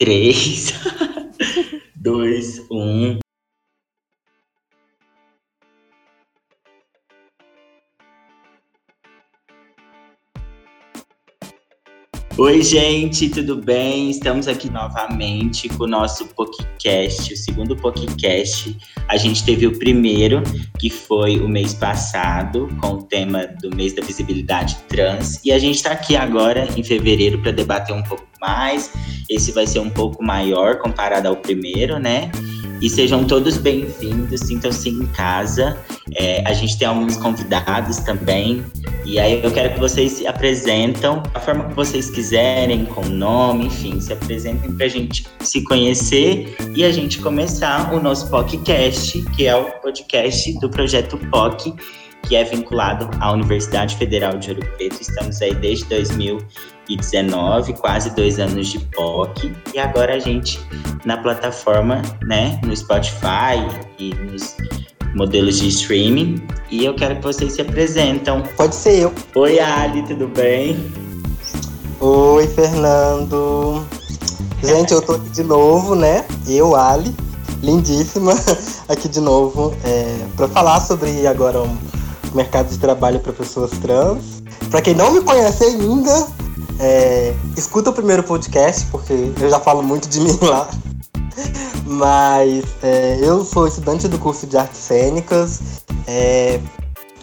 3, 2, 1. Oi, gente, tudo bem? Estamos aqui novamente com o nosso podcast, o segundo podcast. A gente teve o primeiro, que foi o mês passado, com o tema do mês da visibilidade trans, e a gente está aqui agora em fevereiro para debater um pouco mais. Esse vai ser um pouco maior comparado ao primeiro, né? E sejam todos bem-vindos, sintam-se em casa. É, a gente tem alguns convidados também. E aí eu quero que vocês se apresentam da forma que vocês quiserem, com nome, enfim, se apresentem para a gente se conhecer e a gente começar o nosso podcast, que é o podcast do projeto POC, que é vinculado à Universidade Federal de Ouro Preto. Estamos aí desde 2019, quase dois anos de POC, e agora a gente na plataforma, né, no Spotify e nos modelos de streaming. E eu quero que vocês se apresentam. Pode ser eu. Oi, Ali, tudo bem? Oi, Fernando. Gente, eu tô aqui de novo, né? Eu, Ali, lindíssima, aqui de novo, é, para falar sobre agora um mercado de trabalho para pessoas trans. Para quem não me conhece ainda, é, escuta o primeiro podcast, porque eu já falo muito de mim lá. Mas é, eu sou estudante do curso de artes cênicas, é,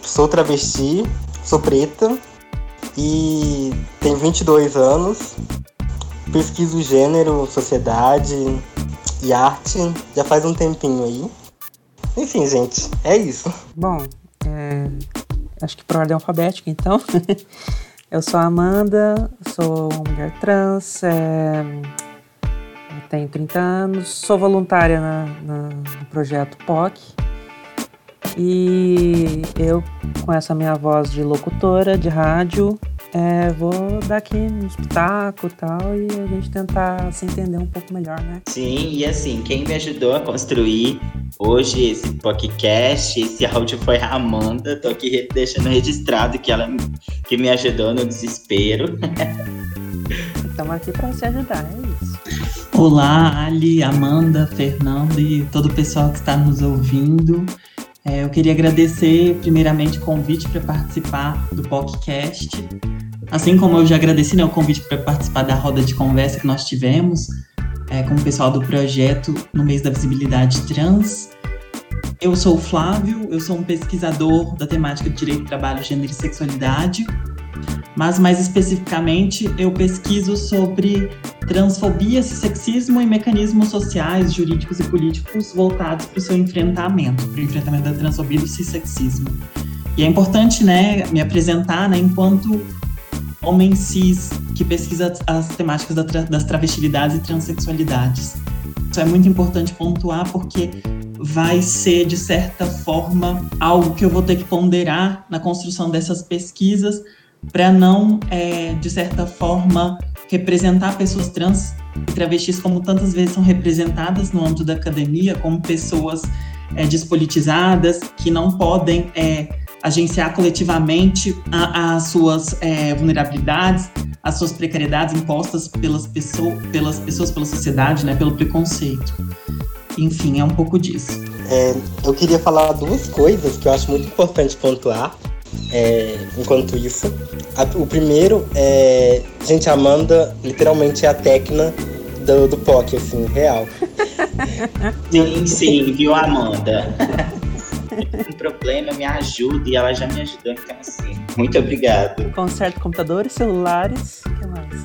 sou travesti, sou preta e tenho 22 anos. Pesquiso gênero, sociedade e arte já faz um tempinho aí. Enfim, gente, é isso. Bom, é, acho que por ordem alfabética, então. eu sou a Amanda, sou uma mulher trans, é, tenho 30 anos, sou voluntária na, na, no projeto POC. E eu, com essa minha voz de locutora de rádio, é, vou dar aqui um espetáculo e tal, e a gente tentar se entender um pouco melhor, né? Sim, e assim, quem me ajudou a construir hoje esse podcast, esse áudio foi a Amanda. Tô aqui deixando registrado que ela que me ajudou no desespero. Estamos aqui para se ajudar, é isso. Olá, Ali, Amanda, Fernando e todo o pessoal que está nos ouvindo. É, eu queria agradecer primeiramente o convite para participar do podcast. Assim como eu já agradeci né, o convite para participar da roda de conversa que nós tivemos é, com o pessoal do projeto no mês da visibilidade trans. Eu sou o Flávio, eu sou um pesquisador da temática de direito, trabalho, gênero e sexualidade mas mais especificamente eu pesquiso sobre transfobia, sexismo e mecanismos sociais, jurídicos e políticos voltados para o seu enfrentamento, para o enfrentamento da transfobia e do cissexismo. E é importante, né, me apresentar, né, enquanto homem cis que pesquisa as temáticas das travestilidades e transexualidades. Isso é muito importante pontuar porque vai ser, de certa forma, algo que eu vou ter que ponderar na construção dessas pesquisas para não, é, de certa forma, representar pessoas trans e travestis como tantas vezes são representadas no âmbito da academia, como pessoas é, despolitizadas, que não podem é, agenciar coletivamente as suas é, vulnerabilidades, as suas precariedades impostas pelas, pessoa, pelas pessoas, pela sociedade, né, pelo preconceito. Enfim, é um pouco disso. É, eu queria falar duas coisas que eu acho muito importante pontuar é, enquanto isso. A, o primeiro é. Gente, a Amanda literalmente é a técnica do, do POC, assim, real. Sim, sim, viu, Amanda? um problema, me ajuda e ela já me ajudou, então assim, muito obrigado. Conserto computadores, celulares, o que mais?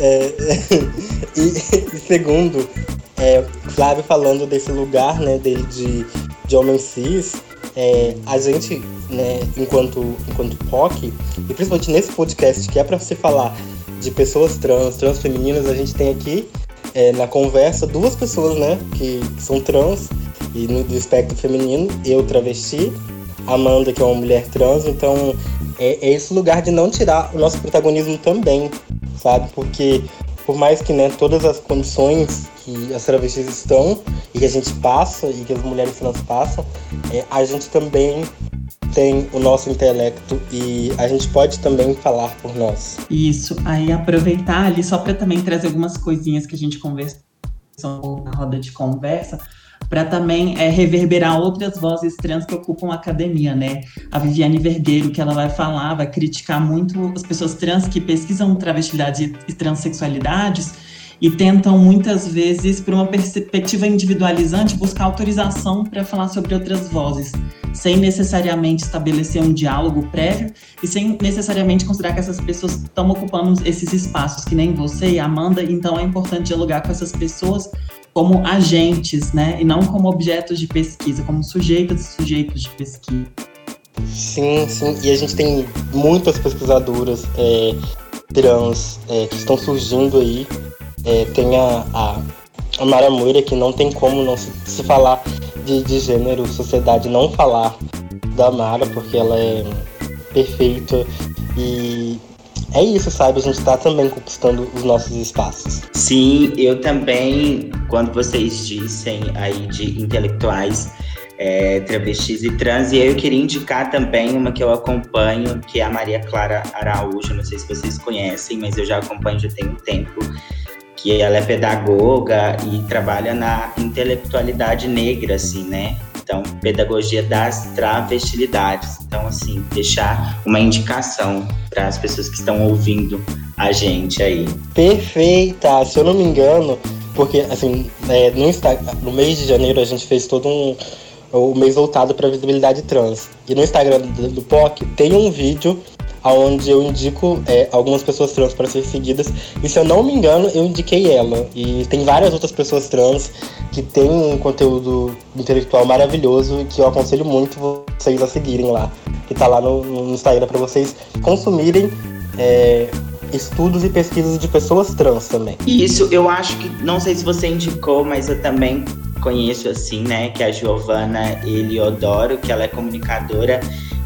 É, e, e, segundo, é, Flávio falando desse lugar, né, dele de, de homem cis, é, a gente, né, enquanto, enquanto POC, e principalmente nesse podcast que é para você falar de pessoas trans, trans femininas, a gente tem aqui é, na conversa duas pessoas, né, que, que são trans e no do espectro feminino, eu travesti, Amanda que é uma mulher trans, então é, é esse lugar de não tirar o nosso protagonismo também, sabe? Porque por mais que né, todas as condições que as travestis estão e que a gente passa e que as mulheres trans passam, é, a gente também tem o nosso intelecto e a gente pode também falar por nós. Isso, aí aproveitar ali só para também trazer algumas coisinhas que a gente conversou na roda de conversa, para também é, reverberar outras vozes trans que ocupam a academia, né? A Viviane Vergueiro, que ela vai falar, vai criticar muito as pessoas trans que pesquisam travestilidade e transexualidades e tentam muitas vezes, por uma perspectiva individualizante, buscar autorização para falar sobre outras vozes, sem necessariamente estabelecer um diálogo prévio e sem necessariamente considerar que essas pessoas estão ocupando esses espaços, que nem você e Amanda, então é importante dialogar com essas pessoas como agentes, né, e não como objetos de pesquisa, como sujeitos e sujeitos de pesquisa. Sim, sim, e a gente tem muitas pesquisadoras é, trans é, que estão surgindo aí é, tem a, a, a Mara Moira, que não tem como não se, se falar de, de gênero, sociedade, não falar da Mara, porque ela é perfeita e é isso, sabe? A gente está também conquistando os nossos espaços. Sim, eu também, quando vocês dissem aí de intelectuais é, travestis e trans, e eu queria indicar também uma que eu acompanho, que é a Maria Clara Araújo, não sei se vocês conhecem, mas eu já acompanho já tem um tempo, que ela é pedagoga e trabalha na intelectualidade negra, assim, né? Então, pedagogia das travestilidades. Então, assim, deixar uma indicação para as pessoas que estão ouvindo a gente aí. Perfeita! Se eu não me engano, porque, assim, é, no, no mês de janeiro a gente fez todo um o mês voltado para visibilidade trans. E no Instagram do, do POC tem um vídeo onde eu indico é, algumas pessoas trans para ser seguidas. E se eu não me engano, eu indiquei ela. E tem várias outras pessoas trans que têm um conteúdo intelectual maravilhoso e que eu aconselho muito vocês a seguirem lá. Que tá lá no, no Instagram para vocês consumirem. É, estudos e pesquisas de pessoas trans também. Isso, eu acho que, não sei se você indicou, mas eu também conheço assim, né, que é a Giovana Eliodoro, que ela é comunicadora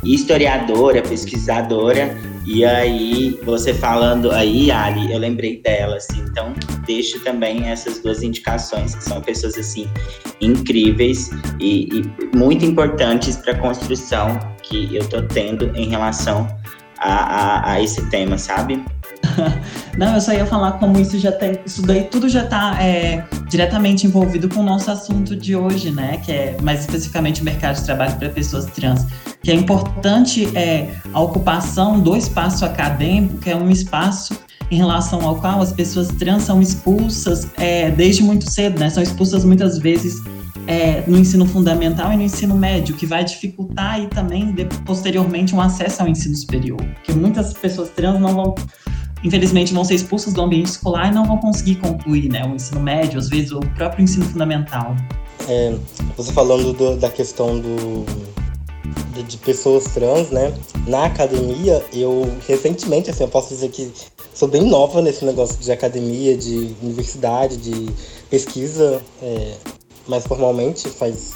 historiadora, pesquisadora. E aí, você falando aí, Ali, eu lembrei dela, assim. Então, deixo também essas duas indicações, que são pessoas, assim, incríveis e, e muito importantes para a construção que eu tô tendo em relação a, a, a esse tema, sabe? Não, eu só ia falar como isso já tem. Isso daí tudo já está é, diretamente envolvido com o nosso assunto de hoje, né? Que é mais especificamente o mercado de trabalho para pessoas trans. Que é importante é, a ocupação do espaço acadêmico, que é um espaço em relação ao qual as pessoas trans são expulsas é, desde muito cedo, né? São expulsas muitas vezes é, no ensino fundamental e no ensino médio, que vai dificultar aí também de, posteriormente um acesso ao ensino superior, porque muitas pessoas trans não vão infelizmente vão ser expulsas do ambiente escolar e não vão conseguir concluir né, o ensino médio, às vezes o próprio ensino fundamental. É, você falando do, da questão do, de, de, pessoas trans, né? Na academia, eu recentemente, assim, eu posso dizer que sou bem nova nesse negócio de academia, de universidade, de pesquisa, é, mais formalmente, faz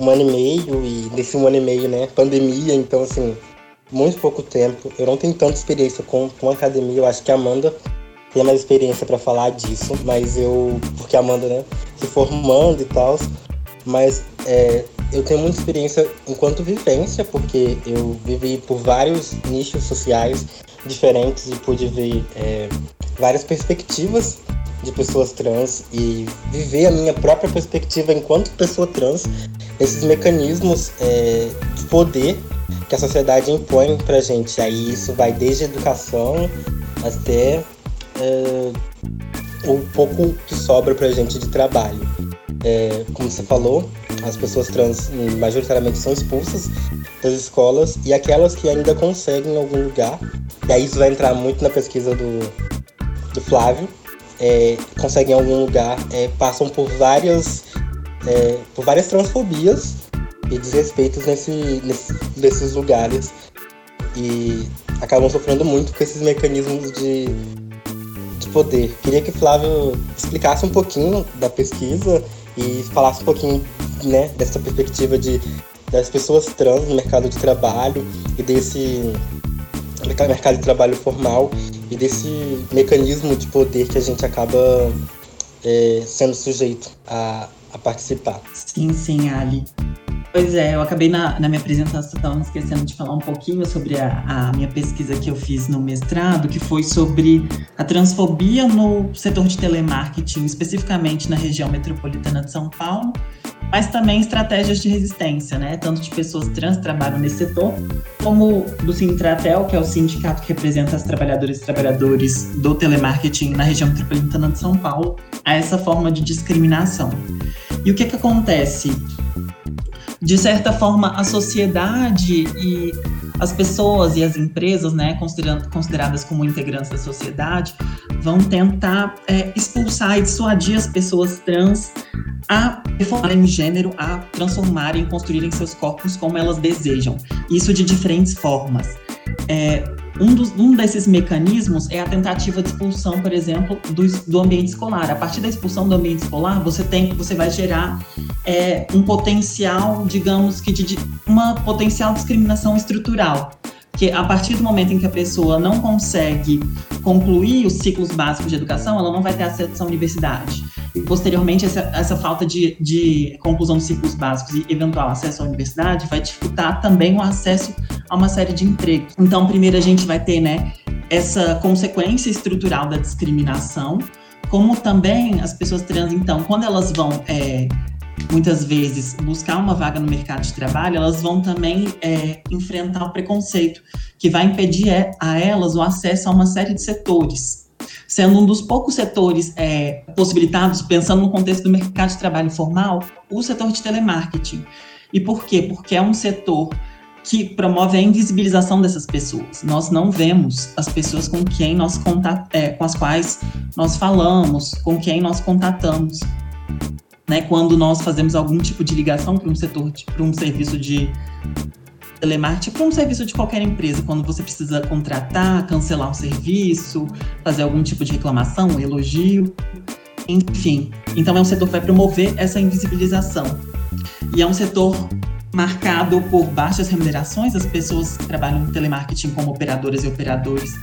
um ano e meio, e nesse um ano e meio, né, pandemia, então, assim, muito pouco tempo. Eu não tenho tanta experiência com, com academia. Eu acho que a Amanda tem mais experiência para falar disso, mas eu. Porque a Amanda, né, se formando e tal. Mas é, eu tenho muita experiência enquanto vivência, porque eu vivi por vários nichos sociais diferentes e pude ver é, várias perspectivas de pessoas trans e viver a minha própria perspectiva enquanto pessoa trans, esses mecanismos é, de poder que a sociedade impõe pra gente. Aí isso vai desde educação até é, o pouco que sobra pra gente de trabalho. É, como você falou, as pessoas trans majoritariamente são expulsas das escolas e aquelas que ainda conseguem em algum lugar, e aí isso vai entrar muito na pesquisa do, do Flávio, é, conseguem em algum lugar, é, passam por várias, é, por várias transfobias e desrespeitos nesse, nesse, nesses lugares e acabam sofrendo muito com esses mecanismos de, de poder. Queria que Flávio explicasse um pouquinho da pesquisa e falasse um pouquinho né, dessa perspectiva de, das pessoas trans no mercado de trabalho e desse mercado de trabalho formal e desse mecanismo de poder que a gente acaba é, sendo sujeito a, a participar. Sim, sim, Ali. Pois é, eu acabei na, na minha apresentação esquecendo de falar um pouquinho sobre a, a, minha pesquisa que eu fiz no mestrado, que foi sobre a transfobia no setor de telemarketing, especificamente na região metropolitana de São Paulo, mas também estratégias de resistência, né? Tanto de pessoas trans que trabalham nesse setor, como do Sintratel, que é o sindicato que representa as trabalhadoras e trabalhadores do telemarketing na região metropolitana de São Paulo, a essa forma de discriminação. E o que, que acontece? De certa forma, a sociedade e as pessoas e as empresas, né, consideradas como integrantes da sociedade, vão tentar é, expulsar e dissuadir as pessoas trans a reformarem gênero, a transformarem, construírem seus corpos como elas desejam. Isso de diferentes formas. É, um, dos, um desses mecanismos é a tentativa de expulsão, por exemplo, do, do ambiente escolar. A partir da expulsão do ambiente escolar, você tem, você vai gerar é, um potencial, digamos que de, uma potencial discriminação estrutural que a partir do momento em que a pessoa não consegue concluir os ciclos básicos de educação, ela não vai ter acesso à universidade. E, posteriormente, essa, essa falta de, de conclusão dos ciclos básicos e eventual acesso à universidade vai dificultar também o acesso a uma série de empregos. Então, primeiro a gente vai ter, né, essa consequência estrutural da discriminação, como também as pessoas trans, então, quando elas vão é, muitas vezes buscar uma vaga no mercado de trabalho, elas vão também é, enfrentar o preconceito, que vai impedir é, a elas o acesso a uma série de setores sendo um dos poucos setores é, possibilitados, pensando no contexto do mercado de trabalho formal, o setor de telemarketing. E por quê? Porque é um setor que promove a invisibilização dessas pessoas. Nós não vemos as pessoas com quem nós contat é, com as quais nós falamos, com quem nós contatamos. Né, quando nós fazemos algum tipo de ligação para um setor, para um serviço de telemarketing para um serviço de qualquer empresa, quando você precisa contratar, cancelar um serviço, fazer algum tipo de reclamação, elogio, enfim. Então é um setor que vai promover essa invisibilização. E é um setor marcado por baixas remunerações, as pessoas que trabalham no telemarketing como operadoras e operadores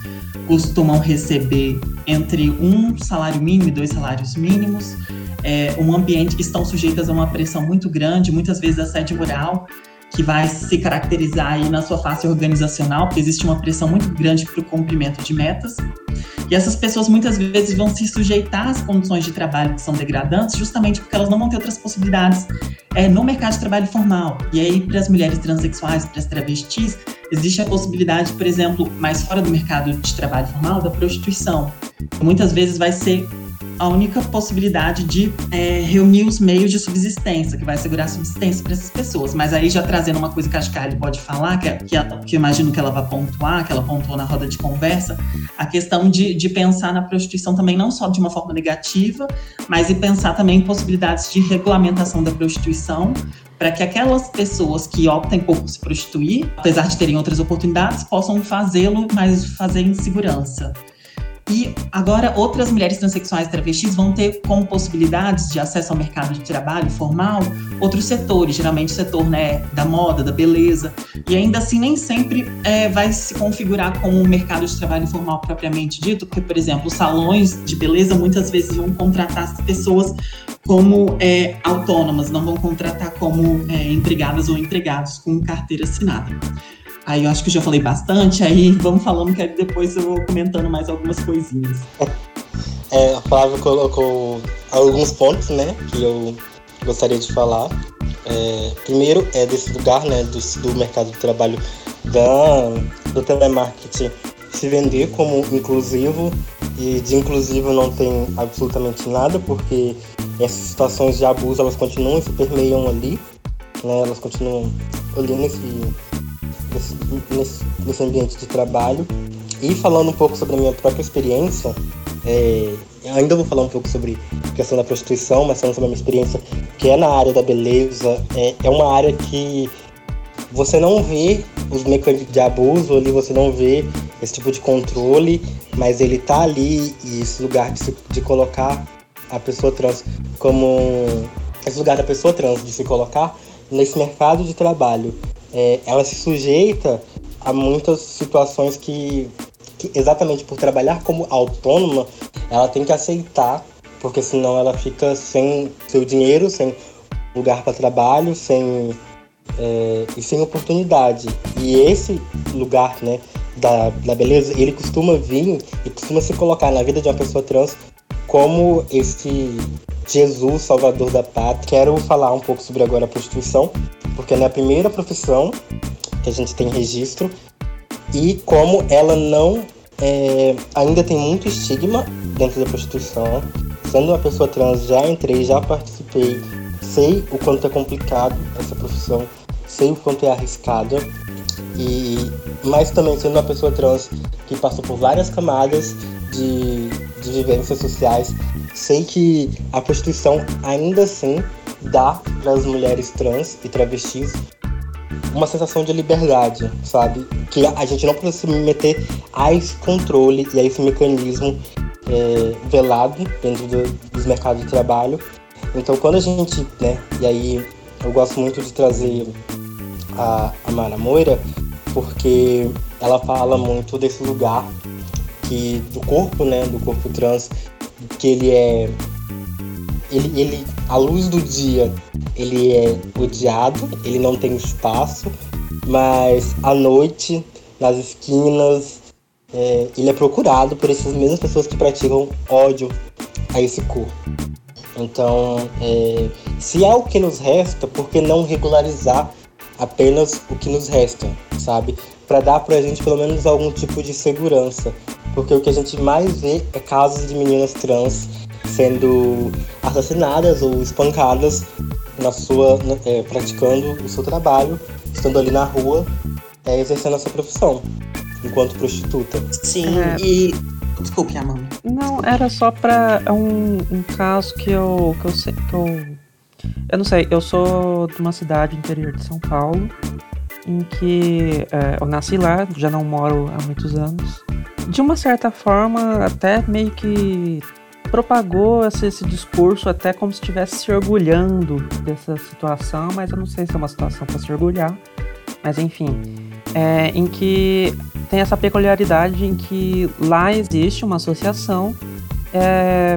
costumam receber entre um salário mínimo e dois salários mínimos, é um ambiente que estão sujeitas a uma pressão muito grande, muitas vezes assédio moral, que vai se caracterizar aí na sua face organizacional, porque existe uma pressão muito grande para o cumprimento de metas. E essas pessoas muitas vezes vão se sujeitar às condições de trabalho que são degradantes, justamente porque elas não vão ter outras possibilidades é, no mercado de trabalho formal. E aí, para as mulheres transexuais, para as travestis, existe a possibilidade, por exemplo, mais fora do mercado de trabalho formal, da prostituição. Muitas vezes vai ser a única possibilidade de é, reunir os meios de subsistência, que vai assegurar a subsistência para essas pessoas. Mas aí já trazendo uma coisa que a Kali pode falar, que, é, que, é, que eu imagino que ela vai pontuar, que ela pontuou na roda de conversa, a questão de, de pensar na prostituição também não só de uma forma negativa, mas e pensar também em possibilidades de regulamentação da prostituição, para que aquelas pessoas que optem por se prostituir, apesar de terem outras oportunidades, possam fazê-lo, mas fazer em segurança. E agora outras mulheres transexuais travestis vão ter como possibilidades de acesso ao mercado de trabalho formal outros setores, geralmente o setor né, da moda, da beleza. E ainda assim nem sempre é, vai se configurar como um mercado de trabalho formal propriamente dito, porque, por exemplo, salões de beleza muitas vezes vão contratar as pessoas como é, autônomas, não vão contratar como é, empregadas ou empregados com carteira assinada. Aí eu acho que já falei bastante, aí vamos falando que depois eu vou comentando mais algumas coisinhas. É, a Flávia colocou alguns pontos, né, que eu gostaria de falar. É, primeiro é desse lugar, né, do, do mercado de trabalho da, do telemarketing se vender como inclusivo e de inclusivo não tem absolutamente nada, porque essas situações de abuso elas continuam se permeiam ali, né, elas continuam ali nesse nesse, nesse ambiente de trabalho. E falando um pouco sobre a minha própria experiência, é, ainda vou falar um pouco sobre a questão da prostituição, mas falando sobre a minha experiência, que é na área da beleza, é, é uma área que você não vê os mecanismos de abuso ali, você não vê esse tipo de controle, mas ele tá ali e esse lugar de, se, de colocar a pessoa trans como esse lugar da pessoa trans de se colocar nesse mercado de trabalho é, ela se sujeita a muitas situações que, que, exatamente por trabalhar como autônoma, ela tem que aceitar, porque senão ela fica sem seu dinheiro, sem lugar para trabalho, sem é, e sem oportunidade. E esse lugar, né, da, da beleza, ele costuma vir e costuma se colocar na vida de uma pessoa trans como esse Jesus, Salvador da Pátria. Quero falar um pouco sobre agora a prostituição, porque é a primeira profissão que a gente tem registro e como ela não é, ainda tem muito estigma dentro da prostituição. Sendo uma pessoa trans, já entrei, já participei, sei o quanto é complicado essa profissão, sei o quanto é arriscada. E, mas também sendo uma pessoa trans que passou por várias camadas de, de vivências sociais, sei que a prostituição ainda assim dá para as mulheres trans e travestis uma sensação de liberdade, sabe? Que a gente não precisa se meter a esse controle e a esse mecanismo é, velado dentro do, dos mercados de trabalho. Então, quando a gente, né, e aí eu gosto muito de trazer a, a Mara Moira, porque ela fala muito desse lugar que do corpo, né, do corpo trans, que ele é ele, ele à luz do dia ele é odiado, ele não tem espaço, mas à noite, nas esquinas, é, ele é procurado por essas mesmas pessoas que praticam ódio a esse corpo. Então, é, se é o que nos resta, por que não regularizar apenas o que nos resta, sabe? Para dar para a gente pelo menos algum tipo de segurança. Porque o que a gente mais vê é casos de meninas trans sendo assassinadas ou espancadas na sua é, praticando o seu trabalho, estando ali na rua, é, exercendo a sua profissão enquanto prostituta. Sim, é... e desculpe, Amanda. Não, era só para é um, um caso que eu que eu sei que eu eu não sei, eu sou de uma cidade interior de São Paulo em que é, eu nasci lá, já não moro há muitos anos. De uma certa forma, até meio que propagou esse, esse, discurso até como se estivesse se orgulhando dessa situação, mas eu não sei se é uma situação para se orgulhar. Mas enfim, é, em que tem essa peculiaridade em que lá existe uma associação é,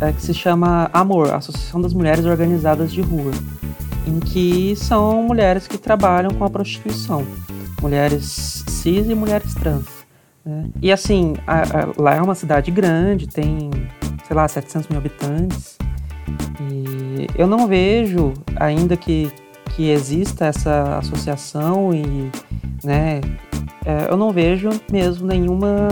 é, que se chama Amor, Associação das Mulheres Organizadas de Rua, em que são mulheres que trabalham com a prostituição, mulheres cis e mulheres trans. Né? E assim, a, a, lá é uma cidade grande, tem, sei lá, 700 mil habitantes. E eu não vejo, ainda que, que exista essa associação e, né, é, eu não vejo mesmo nenhuma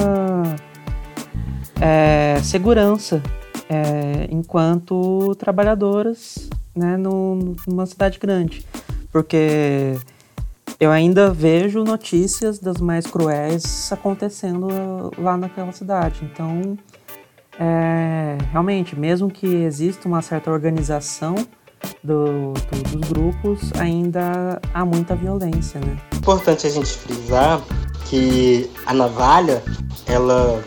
é, segurança é, enquanto trabalhadoras né, no, numa cidade grande. Porque eu ainda vejo notícias das mais cruéis acontecendo lá naquela cidade. Então, é, realmente, mesmo que exista uma certa organização do, do, dos grupos, ainda há muita violência, né? Importante a gente frisar que a navalha, ela,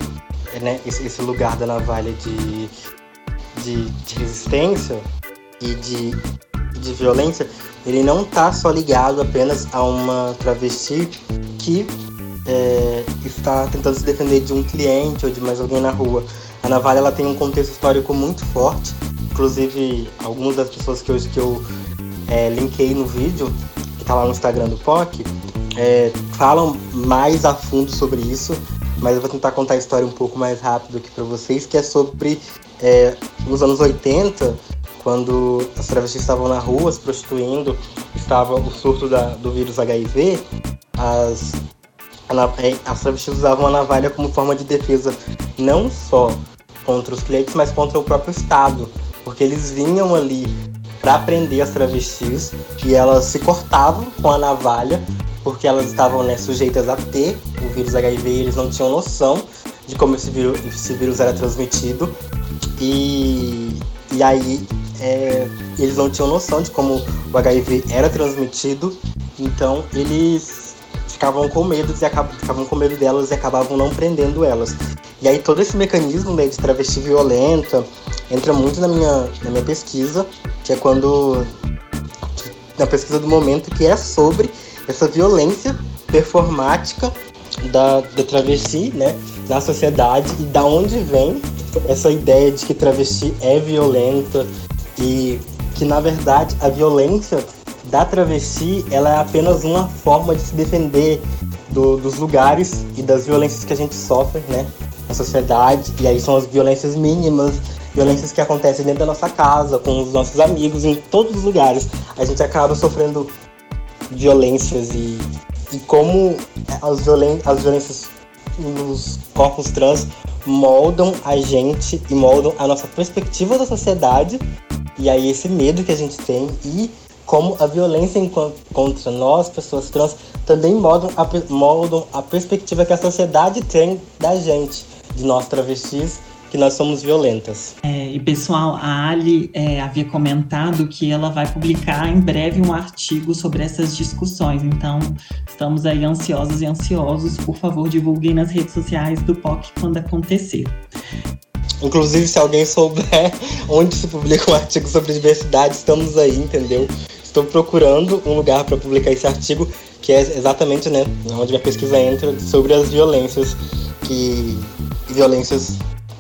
né, esse, esse lugar da navalha de, de, de resistência e de, de violência, ele não está só ligado apenas a uma travesti que é, está tentando se defender de um cliente ou de mais alguém na rua. A navalha ela tem um contexto histórico muito forte, inclusive algumas das pessoas que, hoje que eu é, linkei no vídeo, que está lá no Instagram do POC, é, falam mais a fundo sobre isso, mas eu vou tentar contar a história um pouco mais rápido aqui para vocês, que é sobre é, nos anos 80, quando as travestis estavam na rua se prostituindo, estava o surto da, do vírus HIV, as, é, as travestis usavam a navalha como forma de defesa não só contra os clientes, mas contra o próprio Estado, porque eles vinham ali para prender as travestis e elas se cortavam com a navalha porque elas estavam né, sujeitas a ter o vírus HIV e eles não tinham noção de como esse vírus, esse vírus era transmitido. E, e aí é, eles não tinham noção de como o HIV era transmitido, então eles ficavam com medo e ficavam com medo delas e acabavam não prendendo elas. E aí todo esse mecanismo né, de travesti violenta entra muito na minha, na minha pesquisa, que é quando na pesquisa do momento que é sobre essa violência performática da, da travesti, né, na sociedade e da onde vem essa ideia de que travesti é violenta, e que na verdade a violência da travesti, ela é apenas uma forma de se defender do, dos lugares e das violências que a gente sofre, né? Na sociedade. E aí são as violências mínimas, violências que acontecem dentro da nossa casa, com os nossos amigos, em todos os lugares. A gente acaba sofrendo violências e, e como as, violen as violências nos corpos trans moldam a gente e moldam a nossa perspectiva da sociedade e aí esse medo que a gente tem e como a violência contra nós, pessoas trans, também moldam a, moldam a perspectiva que a sociedade tem da gente, de nós travestis, que nós somos violentas. É, e pessoal, a Ali é, havia comentado que ela vai publicar em breve um artigo sobre essas discussões. Então, estamos aí ansiosos e ansiosos. Por favor, divulguem nas redes sociais do POC quando acontecer. Inclusive, se alguém souber onde se publica um artigo sobre diversidade, estamos aí, entendeu? Estou procurando um lugar para publicar esse artigo, que é exatamente né, onde minha pesquisa entra, sobre as violências que violências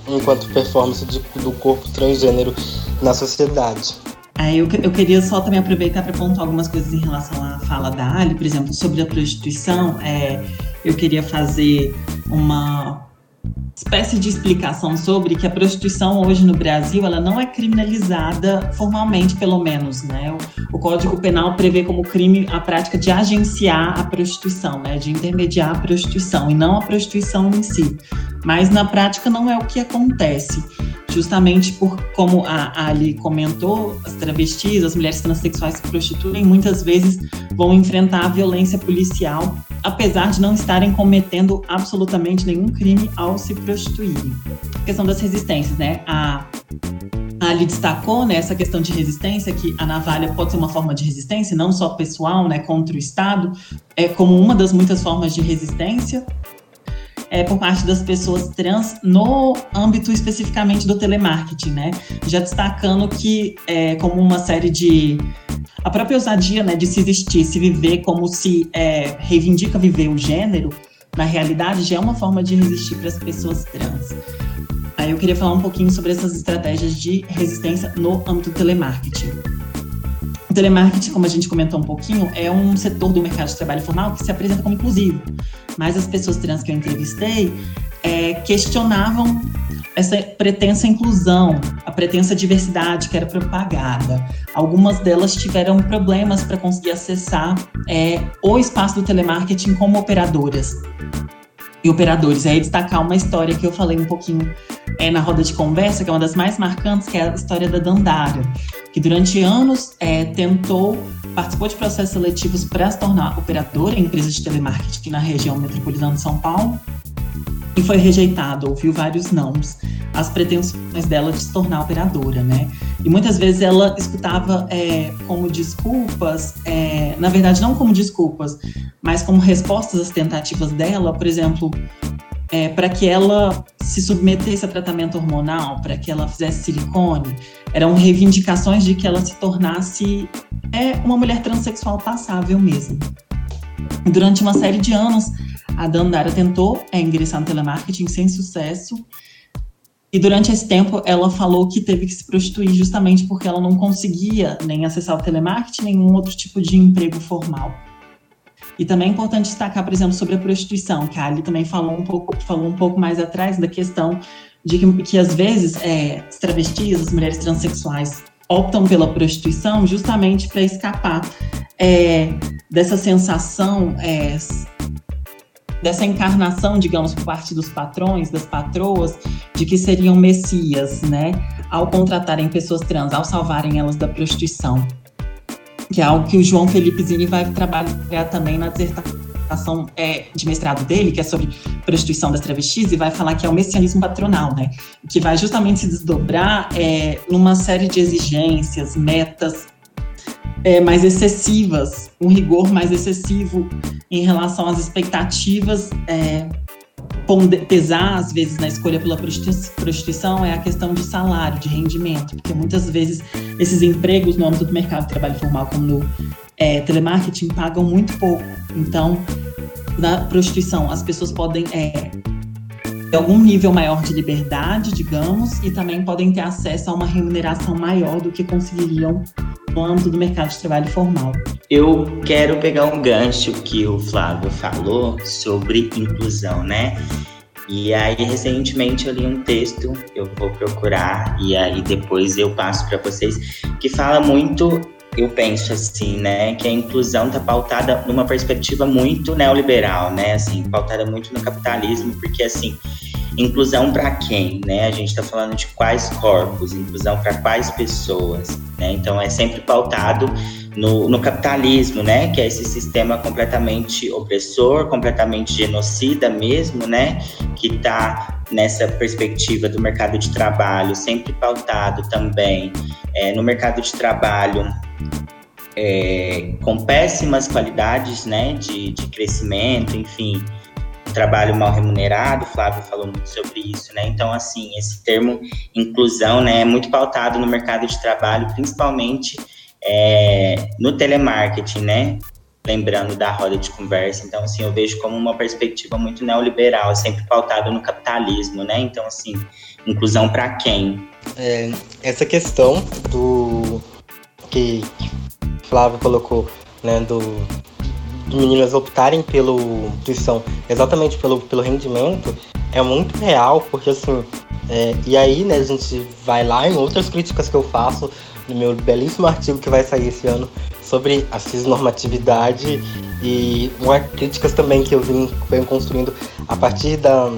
enquanto performance de, do corpo transgênero na sociedade. É, eu, eu queria só também aproveitar para pontuar algumas coisas em relação à fala da Ali, por exemplo, sobre a prostituição. É, eu queria fazer uma espécie de explicação sobre que a prostituição hoje no Brasil ela não é criminalizada formalmente, pelo menos, né? O, o, Código Penal prevê como crime a prática de agenciar a prostituição, né? De intermediar a prostituição e não a prostituição em si. Mas na prática não é o que acontece justamente por, como a Ali comentou, as travestis, as mulheres transexuais que prostituem, muitas vezes vão enfrentar a violência policial, apesar de não estarem cometendo absolutamente nenhum crime ao se prostituírem. A questão das resistências, né? A Ali destacou né, essa questão de resistência, que a navalha pode ser uma forma de resistência, não só pessoal, né, contra o Estado, é como uma das muitas formas de resistência é, por parte das pessoas trans no âmbito especificamente do telemarketing, né? Já destacando que é, como uma série de a própria ousadia, né, de se existir, se viver como se é, reivindica viver o gênero, na realidade já é uma forma de resistir para as pessoas trans. Aí eu queria falar um pouquinho sobre essas estratégias de resistência no âmbito do telemarketing. O telemarketing, como a gente comentou um pouquinho, é um setor do mercado de trabalho formal que se apresenta como inclusivo mas as pessoas trans que eu entrevistei é, questionavam essa pretensa inclusão, a pretensa diversidade que era propagada. Algumas delas tiveram problemas para conseguir acessar é, o espaço do telemarketing como operadoras e operadores. Aí destacar uma história que eu falei um pouquinho é, na roda de conversa, que é uma das mais marcantes, que é a história da Dandara, que durante anos é, tentou participou de processos seletivos para se tornar operadora em empresas de telemarketing na região metropolitana de São Paulo e foi rejeitado, ouviu vários nãos as pretensões dela de se tornar operadora, né? E muitas vezes ela escutava é, como desculpas, é, na verdade não como desculpas, mas como respostas às tentativas dela, por exemplo, é, para que ela se submetesse a tratamento hormonal, para que ela fizesse silicone, eram reivindicações de que ela se tornasse é, uma mulher transexual passável mesmo. Durante uma série de anos, a Dandara tentou é, ingressar no telemarketing sem sucesso. E durante esse tempo, ela falou que teve que se prostituir justamente porque ela não conseguia nem acessar o telemarketing, nenhum outro tipo de emprego formal. E também é importante destacar, por exemplo, sobre a prostituição, que a Ali também falou um pouco, falou um pouco mais atrás da questão de que, que às vezes é, as travestis, as mulheres transexuais optam pela prostituição justamente para escapar é, dessa sensação, é, dessa encarnação, digamos, por parte dos patrões, das patroas, de que seriam messias, né, ao contratarem pessoas trans, ao salvarem elas da prostituição que é algo que o João Felipe Zini vai trabalhar também na dissertação é, de mestrado dele, que é sobre prostituição das travestis, e vai falar que é o messianismo patronal, né? Que vai justamente se desdobrar é, numa série de exigências, metas é, mais excessivas, um rigor mais excessivo em relação às expectativas é, pesar, às vezes, na escolha pela prostituição é a questão de salário, de rendimento, porque muitas vezes esses empregos no âmbito do mercado de trabalho formal, como no é, telemarketing, pagam muito pouco. Então, na prostituição, as pessoas podem é, ter algum nível maior de liberdade, digamos, e também podem ter acesso a uma remuneração maior do que conseguiriam no âmbito do mercado de trabalho formal. Eu quero pegar um gancho que o Flávio falou sobre inclusão, né? E aí, recentemente, eu li um texto, eu vou procurar, e aí depois eu passo para vocês, que fala muito, eu penso assim, né, que a inclusão está pautada numa perspectiva muito neoliberal, né, assim, pautada muito no capitalismo, porque, assim, inclusão para quem, né, a gente está falando de quais corpos, inclusão para quais pessoas, né, então é sempre pautado no, no, capitalismo, né, que é esse sistema completamente opressor, completamente genocida mesmo, né, que está nessa perspectiva do mercado de trabalho, sempre pautado também é, no mercado de trabalho é, com péssimas qualidades, né, de, de crescimento, enfim, trabalho mal remunerado, Flávio falou muito sobre isso, né? Então, assim, esse termo inclusão, né, é muito pautado no mercado de trabalho, principalmente é, no telemarketing, né? Lembrando da roda de conversa. Então, assim, eu vejo como uma perspectiva muito neoliberal, sempre pautado no capitalismo, né? Então, assim, inclusão para quem? É, essa questão do que Flávio colocou, né, do de meninas optarem pelo instituição exatamente pelo, pelo rendimento é muito real, porque assim, é, e aí, né, a gente vai lá em outras críticas que eu faço no meu belíssimo artigo que vai sair esse ano sobre a cisnormatividade e uma críticas também que eu vim venho construindo a partir da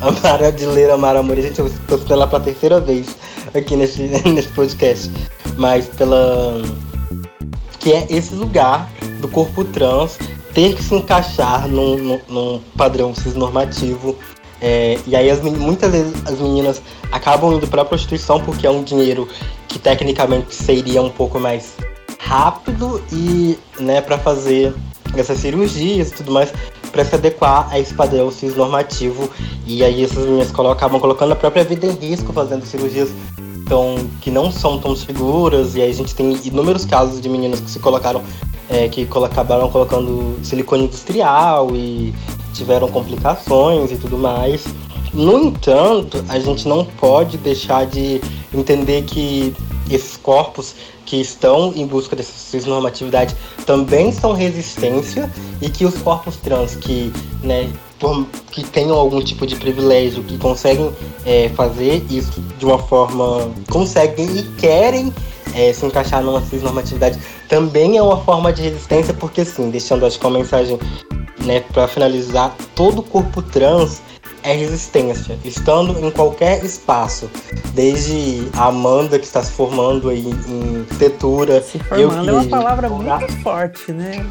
Amara de ler Amara Amor, gente, eu estou pela pela terceira vez aqui nesse, nesse podcast, mas pela que é esse lugar do corpo trans ter que se encaixar num, num, num padrão cisnormativo é, e aí as, muitas vezes as meninas acabam indo para a prostituição porque é um dinheiro que tecnicamente seria um pouco mais rápido e né para fazer essas cirurgias e tudo mais para se adequar a esse padrão cisnormativo e aí essas meninas acabam colocando a própria vida em risco fazendo cirurgias tão, que não são tão seguras. E aí a gente tem inúmeros casos de meninas que se colocaram é, que acabaram colocando silicone industrial e tiveram complicações e tudo mais. No entanto, a gente não pode deixar de entender que esses corpos que estão em busca dessa cisnormatividade também são resistência e que os corpos trans que, né, que tenham algum tipo de privilégio, que conseguem é, fazer isso de uma forma. conseguem e querem é, se encaixar numa cisnormatividade também é uma forma de resistência, porque sim, deixando acho que uma mensagem né, para finalizar, todo corpo trans é resistência, estando em qualquer espaço, desde a Amanda que está se formando aí em arquitetura. Se formando é uma palavra muito forte, né?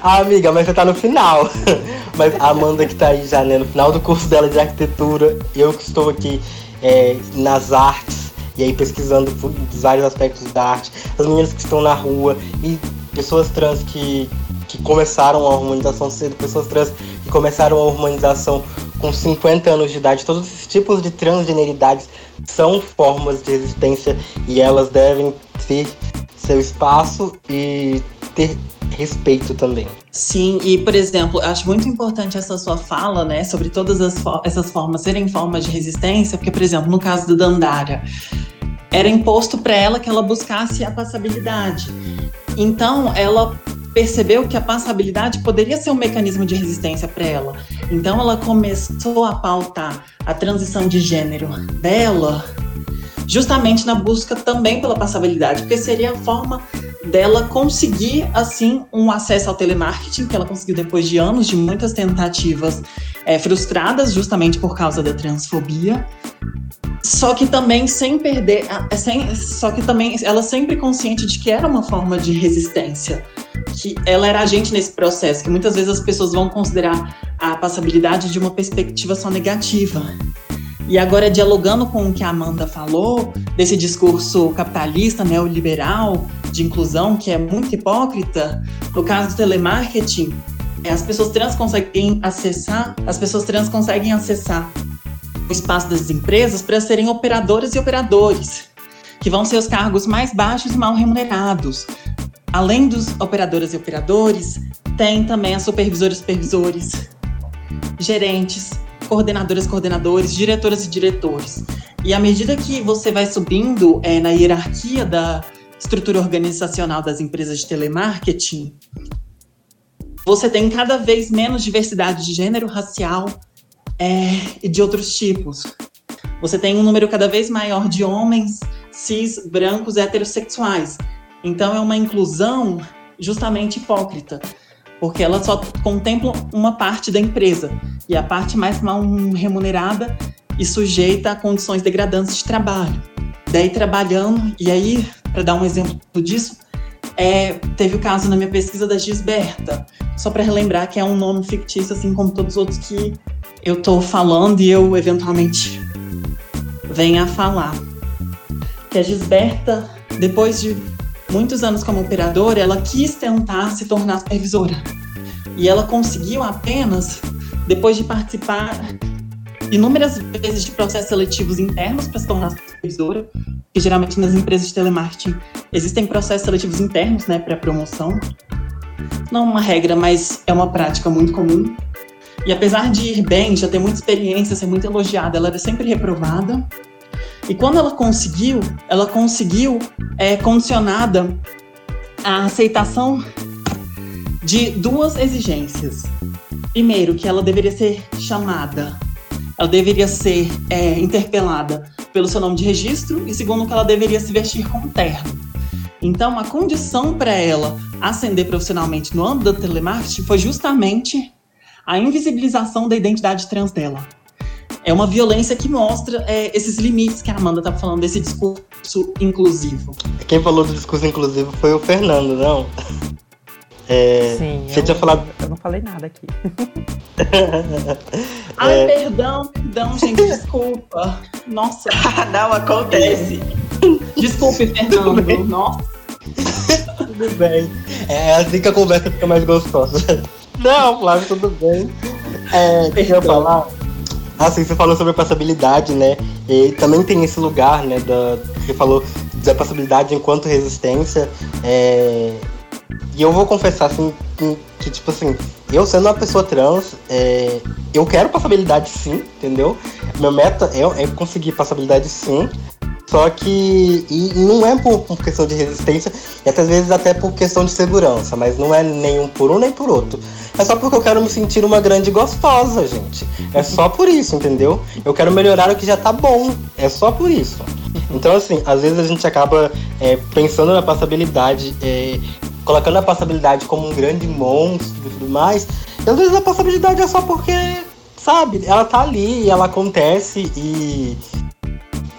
ah, amiga, mas você tá no final. mas a Amanda que tá aí já né, no final do curso dela de arquitetura, eu que estou aqui é, nas artes, e aí pesquisando vários aspectos da arte, as meninas que estão na rua e pessoas trans que que começaram a hormonização cedo, pessoas trans que começaram a hormonização com 50 anos de idade. Todos esses tipos de transgeneridades são formas de resistência e elas devem ter seu espaço e ter respeito também. Sim, e por exemplo, acho muito importante essa sua fala, né, sobre todas as fo essas formas serem formas de resistência, porque, por exemplo, no caso do Dandara, era imposto para ela que ela buscasse a passabilidade. Então, ela percebeu que a passabilidade poderia ser um mecanismo de resistência para ela. Então ela começou a pautar a transição de gênero dela justamente na busca também pela passabilidade, porque seria a forma dela conseguir assim um acesso ao telemarketing que ela conseguiu depois de anos de muitas tentativas é, frustradas justamente por causa da transfobia só que também sem perder, sem, só que também ela sempre consciente de que era uma forma de resistência, que ela era agente nesse processo, que muitas vezes as pessoas vão considerar a passabilidade de uma perspectiva só negativa. E agora, dialogando com o que a Amanda falou, desse discurso capitalista, neoliberal, de inclusão, que é muito hipócrita, no caso do telemarketing, as pessoas trans conseguem acessar, as pessoas trans conseguem acessar o espaço das empresas para serem operadoras e operadores, que vão ser os cargos mais baixos e mal remunerados. Além dos operadoras e operadores, tem também as supervisoras e supervisores, gerentes, coordenadoras e coordenadores, diretoras e diretores. E à medida que você vai subindo é, na hierarquia da, estrutura organizacional das empresas de telemarketing, você tem cada vez menos diversidade de gênero, racial é, e de outros tipos. Você tem um número cada vez maior de homens cis, brancos, heterossexuais. Então é uma inclusão justamente hipócrita, porque ela só contempla uma parte da empresa e a parte mais mal remunerada e sujeita a condições degradantes de trabalho. Daí trabalhando, e aí, para dar um exemplo disso, é, teve o caso na minha pesquisa da Gisberta, só para relembrar que é um nome fictício, assim como todos os outros que eu estou falando e eu eventualmente venha a falar. Que a Gisberta, depois de muitos anos como operadora, ela quis tentar se tornar supervisora. E ela conseguiu apenas depois de participar inúmeras vezes de processos seletivos internos para se tornar supervisora, que geralmente nas empresas de telemarketing existem processos seletivos internos, né, para promoção. Não uma regra, mas é uma prática muito comum. E apesar de ir bem, já ter muita experiência, ser muito elogiada, ela era sempre reprovada. E quando ela conseguiu, ela conseguiu é, condicionada à aceitação de duas exigências. Primeiro, que ela deveria ser chamada, ela deveria ser é, interpelada pelo seu nome de registro, e segundo, que ela deveria se vestir como terno. Então, a condição para ela ascender profissionalmente no âmbito do telemarketing foi justamente a invisibilização da identidade trans dela é uma violência que mostra é, esses limites que a Amanda estava falando, desse discurso inclusivo. Quem falou do discurso inclusivo foi o Fernando, não? É, Sim, você eu, tinha falado. Eu não falei nada aqui. Ai, é... perdão, perdão, gente, desculpa. Nossa. não, acontece. Desculpe, Fernando. Tudo Nossa. Tudo bem. É assim que a conversa fica mais gostosa. Não, Flávio, tudo bem. É, deixa eu falar Assim, você falou sobre a passabilidade, né? E também tem esse lugar, né? Da, você falou da passabilidade enquanto resistência. É, e eu vou confessar, assim, que, que, tipo assim, eu sendo uma pessoa trans, é, eu quero passabilidade sim, entendeu? Meu meta é, é conseguir passabilidade sim. Só que. E não é por, por, questão de resistência, e até às vezes até por questão de segurança, mas não é nenhum por um nem por outro. É só porque eu quero me sentir uma grande gostosa, gente. É só por isso, entendeu? Eu quero melhorar o que já tá bom. É só por isso. Então, assim, às vezes a gente acaba é, pensando na passabilidade, é, colocando a passabilidade como um grande monstro e tudo mais. E às vezes a passabilidade é só porque, sabe, ela tá ali, ela acontece e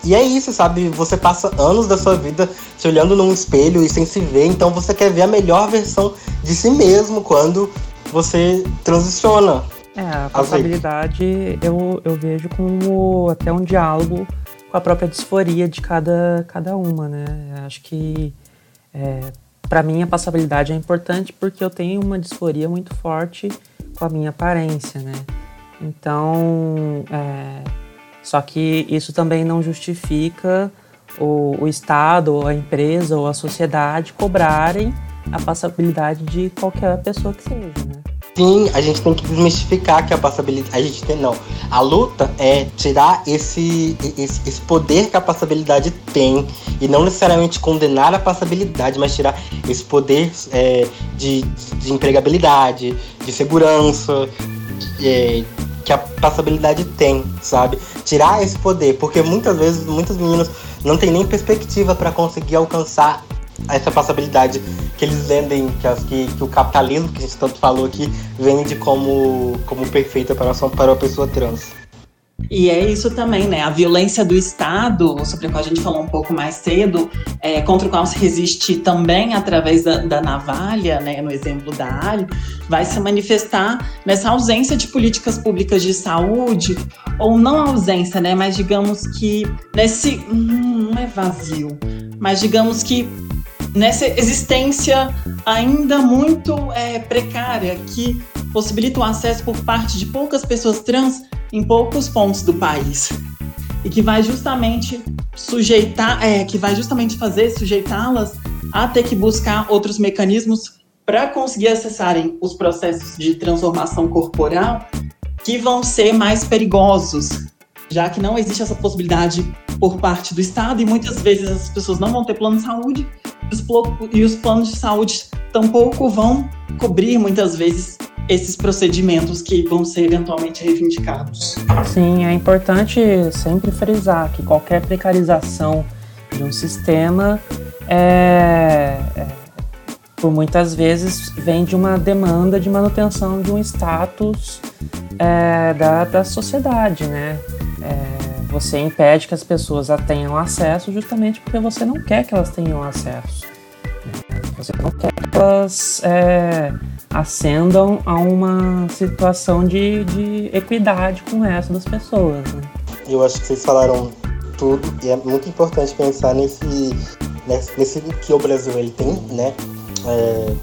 e é isso, sabe? Você passa anos da sua vida se olhando num espelho e sem se ver, então você quer ver a melhor versão de si mesmo quando você transiciona. É, a passabilidade eu, eu vejo como até um diálogo com a própria disforia de cada, cada uma, né? Acho que é, para mim a passabilidade é importante porque eu tenho uma disforia muito forte com a minha aparência, né? Então, é, só que isso também não justifica o, o Estado, ou a empresa, ou a sociedade cobrarem a passabilidade de qualquer pessoa que seja, né? Sim, a gente tem que desmistificar que a passabilidade. A gente tem, não. A luta é tirar esse, esse, esse poder que a passabilidade tem e não necessariamente condenar a passabilidade, mas tirar esse poder é, de, de empregabilidade, de segurança, é, que a passabilidade tem, sabe? Tirar esse poder, porque muitas vezes muitas meninas não têm nem perspectiva para conseguir alcançar essa passabilidade que eles vendem, que, que, que, o capitalismo, que a gente tanto falou aqui, vende como, como perfeita para, para uma pessoa trans. E é isso também, né? A violência do Estado, sobre a qual a gente falou um pouco mais cedo, é, contra o qual se resiste também através da, da navalha, né? No exemplo da Ali, vai se manifestar nessa ausência de políticas públicas de saúde, ou não ausência, né? Mas digamos que nesse. Hum, não é vazio, mas digamos que nessa existência ainda muito é, precária que possibilita o acesso por parte de poucas pessoas trans em poucos pontos do país. E que vai justamente sujeitar, é, que vai justamente fazer sujeitá-las a ter que buscar outros mecanismos para conseguir acessarem os processos de transformação corporal que vão ser mais perigosos, já que não existe essa possibilidade por parte do Estado e muitas vezes as pessoas não vão ter plano de saúde e os planos de saúde tampouco vão cobrir muitas vezes esses procedimentos que vão ser eventualmente reivindicados. Sim, é importante sempre frisar que qualquer precarização de um sistema é, é, por muitas vezes vem de uma demanda de manutenção de um status é, da, da sociedade, né? É, você impede que as pessoas tenham acesso justamente porque você não quer que elas tenham acesso. Né? Você não quer que elas é, ascendam a uma situação de, de equidade com o resto das pessoas. Né? Eu acho que vocês falaram tudo e é muito importante pensar nesse, nesse, nesse que o Brasil ele tem, né? É,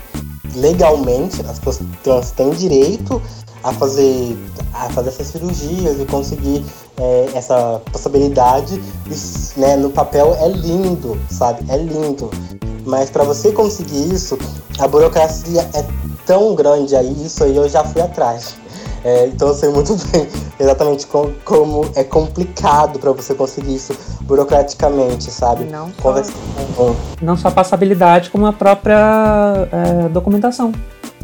legalmente as pessoas têm direito a fazer a fazer essas cirurgias e conseguir é, essa possibilidade né, no papel é lindo sabe é lindo mas para você conseguir isso a burocracia é tão grande aí, isso aí eu já fui atrás. É, então eu sei muito bem exatamente com, como é complicado para você conseguir isso burocraticamente, sabe? Não só, com... não só a passabilidade, como a própria é, documentação.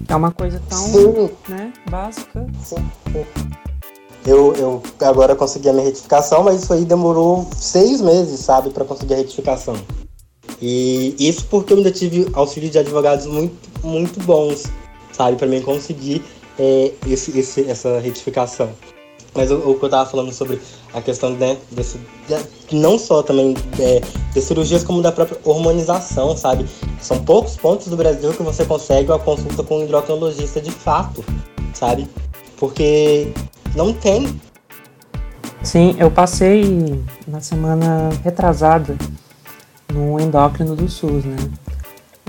É uma coisa tão sim. Né, básica. Sim, sim. Eu, eu agora consegui a minha retificação, mas isso aí demorou seis meses, sabe, para conseguir a retificação. E isso porque eu ainda tive auxílio de advogados muito, muito bons sabe? Para mim conseguir é, esse, esse, essa retificação. Mas o, o, que eu tava falando sobre a questão né, desse, de, não só também é, de cirurgias, como da própria hormonização, sabe? São poucos pontos do Brasil que você consegue uma consulta com um endocrinologista de fato, sabe? Porque não tem. Sim, eu passei na semana retrasada no endócrino do SUS, né?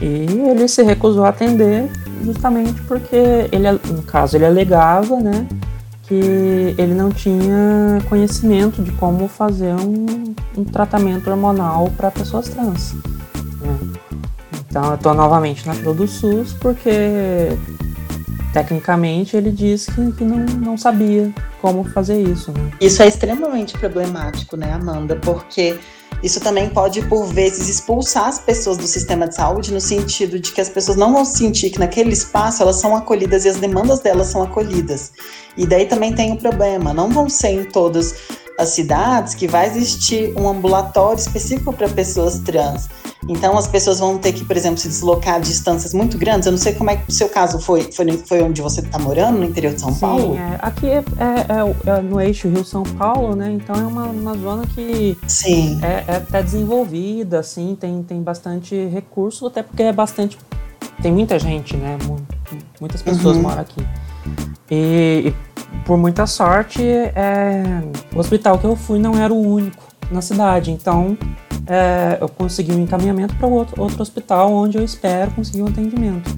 E ele se recusou a atender justamente porque ele, no caso, ele alegava, né, que ele não tinha conhecimento de como fazer um, um tratamento hormonal para pessoas trans. Né? Então eu estou novamente na fila do SUS porque tecnicamente ele disse que, que não, não sabia como fazer isso. Né? Isso é extremamente problemático, né, Amanda? Porque isso também pode, por vezes, expulsar as pessoas do sistema de saúde, no sentido de que as pessoas não vão sentir que naquele espaço elas são acolhidas e as demandas delas são acolhidas. E daí também tem o um problema, não vão ser em todas as cidades que vai existir um ambulatório específico para pessoas trans. Então as pessoas vão ter que, por exemplo, se deslocar a distâncias muito grandes. Eu não sei como é que o seu caso foi. Foi, foi onde você está morando, no interior de São Sim, Paulo? É, aqui é, é, é, no eixo Rio-São Paulo, né? Então é uma, uma zona que Sim. É, é até desenvolvida, assim, tem, tem bastante recurso, até porque é bastante. Tem muita gente, né? Muitas pessoas uhum. moram aqui. E, e, por muita sorte, é, o hospital que eu fui não era o único na cidade. Então é, eu consegui um encaminhamento para outro, outro hospital onde eu espero conseguir um atendimento.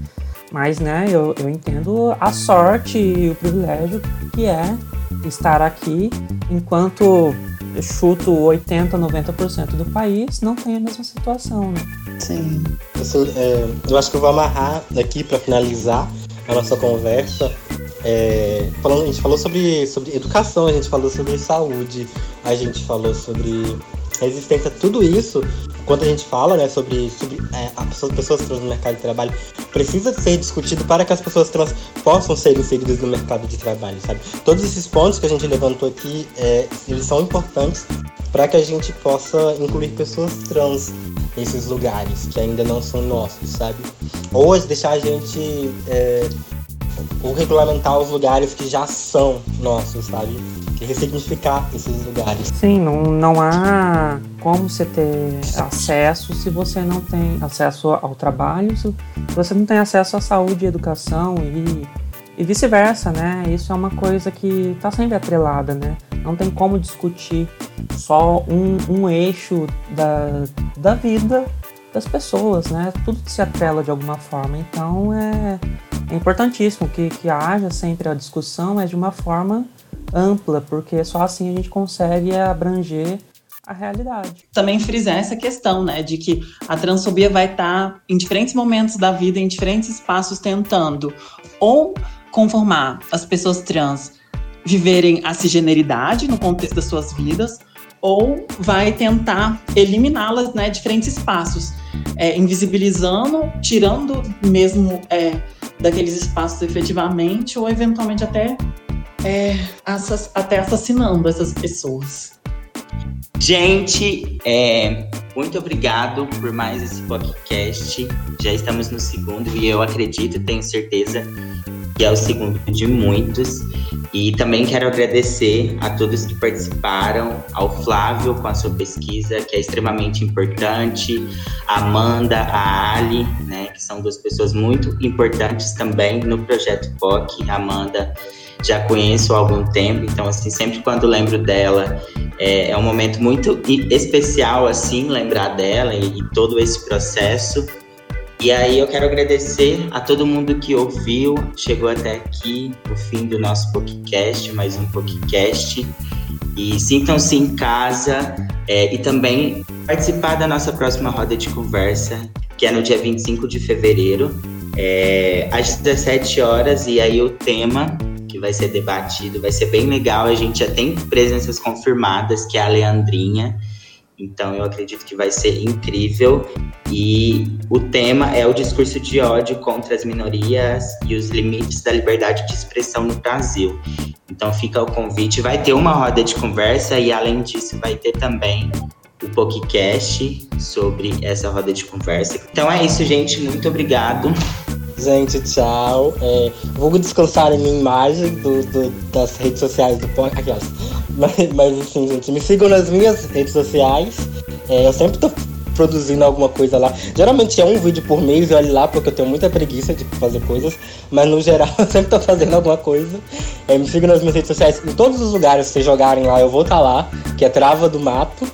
Mas, né, eu, eu entendo a sorte e o privilégio que é estar aqui enquanto eu chuto 80, 90% do país não tem a mesma situação, né? Sim. É, eu acho que eu vou amarrar aqui para finalizar a nossa conversa. É, falando, a gente falou sobre, sobre educação, a gente falou sobre saúde, a gente falou sobre resistência, tudo isso, quando a gente fala né, sobre, sobre é, as pessoas trans no mercado de trabalho, precisa ser discutido para que as pessoas trans possam ser inseridas no mercado de trabalho, sabe? Todos esses pontos que a gente levantou aqui, é, eles são importantes para que a gente possa incluir pessoas trans nesses lugares que ainda não são nossos, sabe? Ou deixar a gente é, ou regulamentar os lugares que já são nossos, sabe? Que ressignificar esses lugares. Sim, não, não há como você ter acesso se você não tem acesso ao trabalho, se você não tem acesso à saúde e educação e, e vice-versa, né? Isso é uma coisa que está sempre atrelada, né? Não tem como discutir só um, um eixo da, da vida das pessoas, né? Tudo se atrela de alguma forma. Então é é importantíssimo que, que haja sempre a discussão, mas de uma forma ampla, porque só assim a gente consegue abranger a realidade. Também frisar essa questão, né, de que a transfobia vai estar tá em diferentes momentos da vida, em diferentes espaços, tentando ou conformar as pessoas trans viverem a cisgeneridade no contexto das suas vidas, ou vai tentar eliminá-las, né, diferentes espaços, é, invisibilizando, tirando mesmo é, daqueles espaços efetivamente, ou eventualmente até, é, assas, até assassinando essas pessoas. Gente, é, muito obrigado por mais esse podcast. Já estamos no segundo e eu acredito, tenho certeza que é o segundo de muitos. E também quero agradecer a todos que participaram, ao Flávio com a sua pesquisa, que é extremamente importante, a Amanda, a Ali, né, que são duas pessoas muito importantes também no projeto POC. A Amanda já conheço há algum tempo, então assim, sempre quando lembro dela, é, é um momento muito especial assim, lembrar dela e, e todo esse processo. E aí eu quero agradecer a todo mundo que ouviu, chegou até aqui, no fim do nosso podcast, mais um podcast. E sintam-se em casa é, e também participar da nossa próxima roda de conversa, que é no dia 25 de fevereiro, é, às 17 horas. E aí o tema que vai ser debatido vai ser bem legal. A gente já tem presenças confirmadas, que é a Leandrinha então eu acredito que vai ser incrível. E o tema é o discurso de ódio contra as minorias e os limites da liberdade de expressão no Brasil. Então fica o convite. Vai ter uma roda de conversa e além disso vai ter também o podcast sobre essa roda de conversa. Então é isso, gente. Muito obrigado. Gente, tchau. É, vou descansar em minha imagem do, do, das redes sociais do podcast. Mas, mas assim, gente, me sigam nas minhas redes sociais. É, eu sempre tô produzindo alguma coisa lá. Geralmente é um vídeo por mês, olhe lá, porque eu tenho muita preguiça de fazer coisas. Mas no geral eu sempre tô fazendo alguma coisa. É, me sigam nas minhas redes sociais. Em todos os lugares que vocês jogarem lá, eu vou estar tá lá, que é Trava do Mato.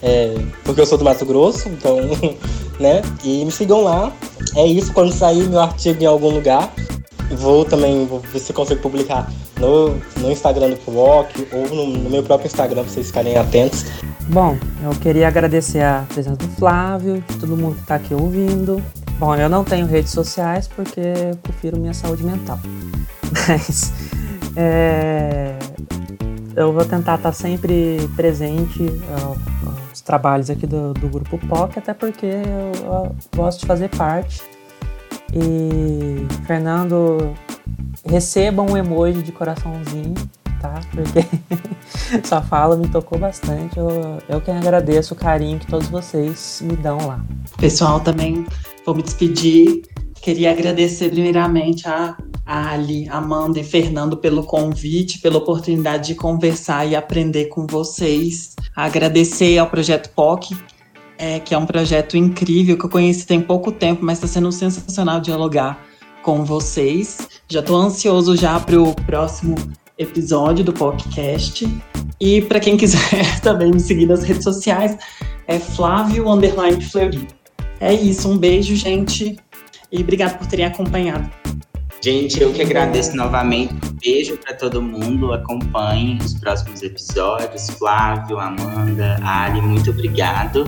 É, porque eu sou do Mato Grosso, então, né? E me sigam lá. É isso, quando sair meu artigo em algum lugar, vou também vou ver se consigo publicar no, no Instagram do PUOC ou no, no, meu próprio Instagram para vocês ficarem atentos. Bom, eu queria agradecer a presença do Flávio, de todo mundo que está aqui ouvindo. Bom, eu não tenho redes sociais porque eu prefiro minha saúde mental. Mas é, eu vou tentar estar sempre presente aos trabalhos aqui do, do grupo POC, até porque eu, eu gosto de fazer parte e Fernando, receba um emoji de coraçãozinho, tá? Porque sua fala me tocou bastante. Eu, eu que agradeço o carinho que todos vocês me dão lá. Pessoal, também vou me despedir. Queria agradecer primeiramente a Ali, Amanda e Fernando pelo convite, pela oportunidade de conversar e aprender com vocês. Agradecer ao Projeto POC, é, que é um projeto incrível que eu conheci tem pouco tempo, mas está sendo sensacional dialogar com vocês. Já estou ansioso já para o próximo episódio do podcast. E para quem quiser também me seguir nas redes sociais, é Flávio Underline Fleury. É isso, um beijo, gente, e obrigado por terem acompanhado. Gente, eu que agradeço novamente. Beijo para todo mundo. Acompanhe os próximos episódios. Flávio, Amanda, Ali, muito obrigado.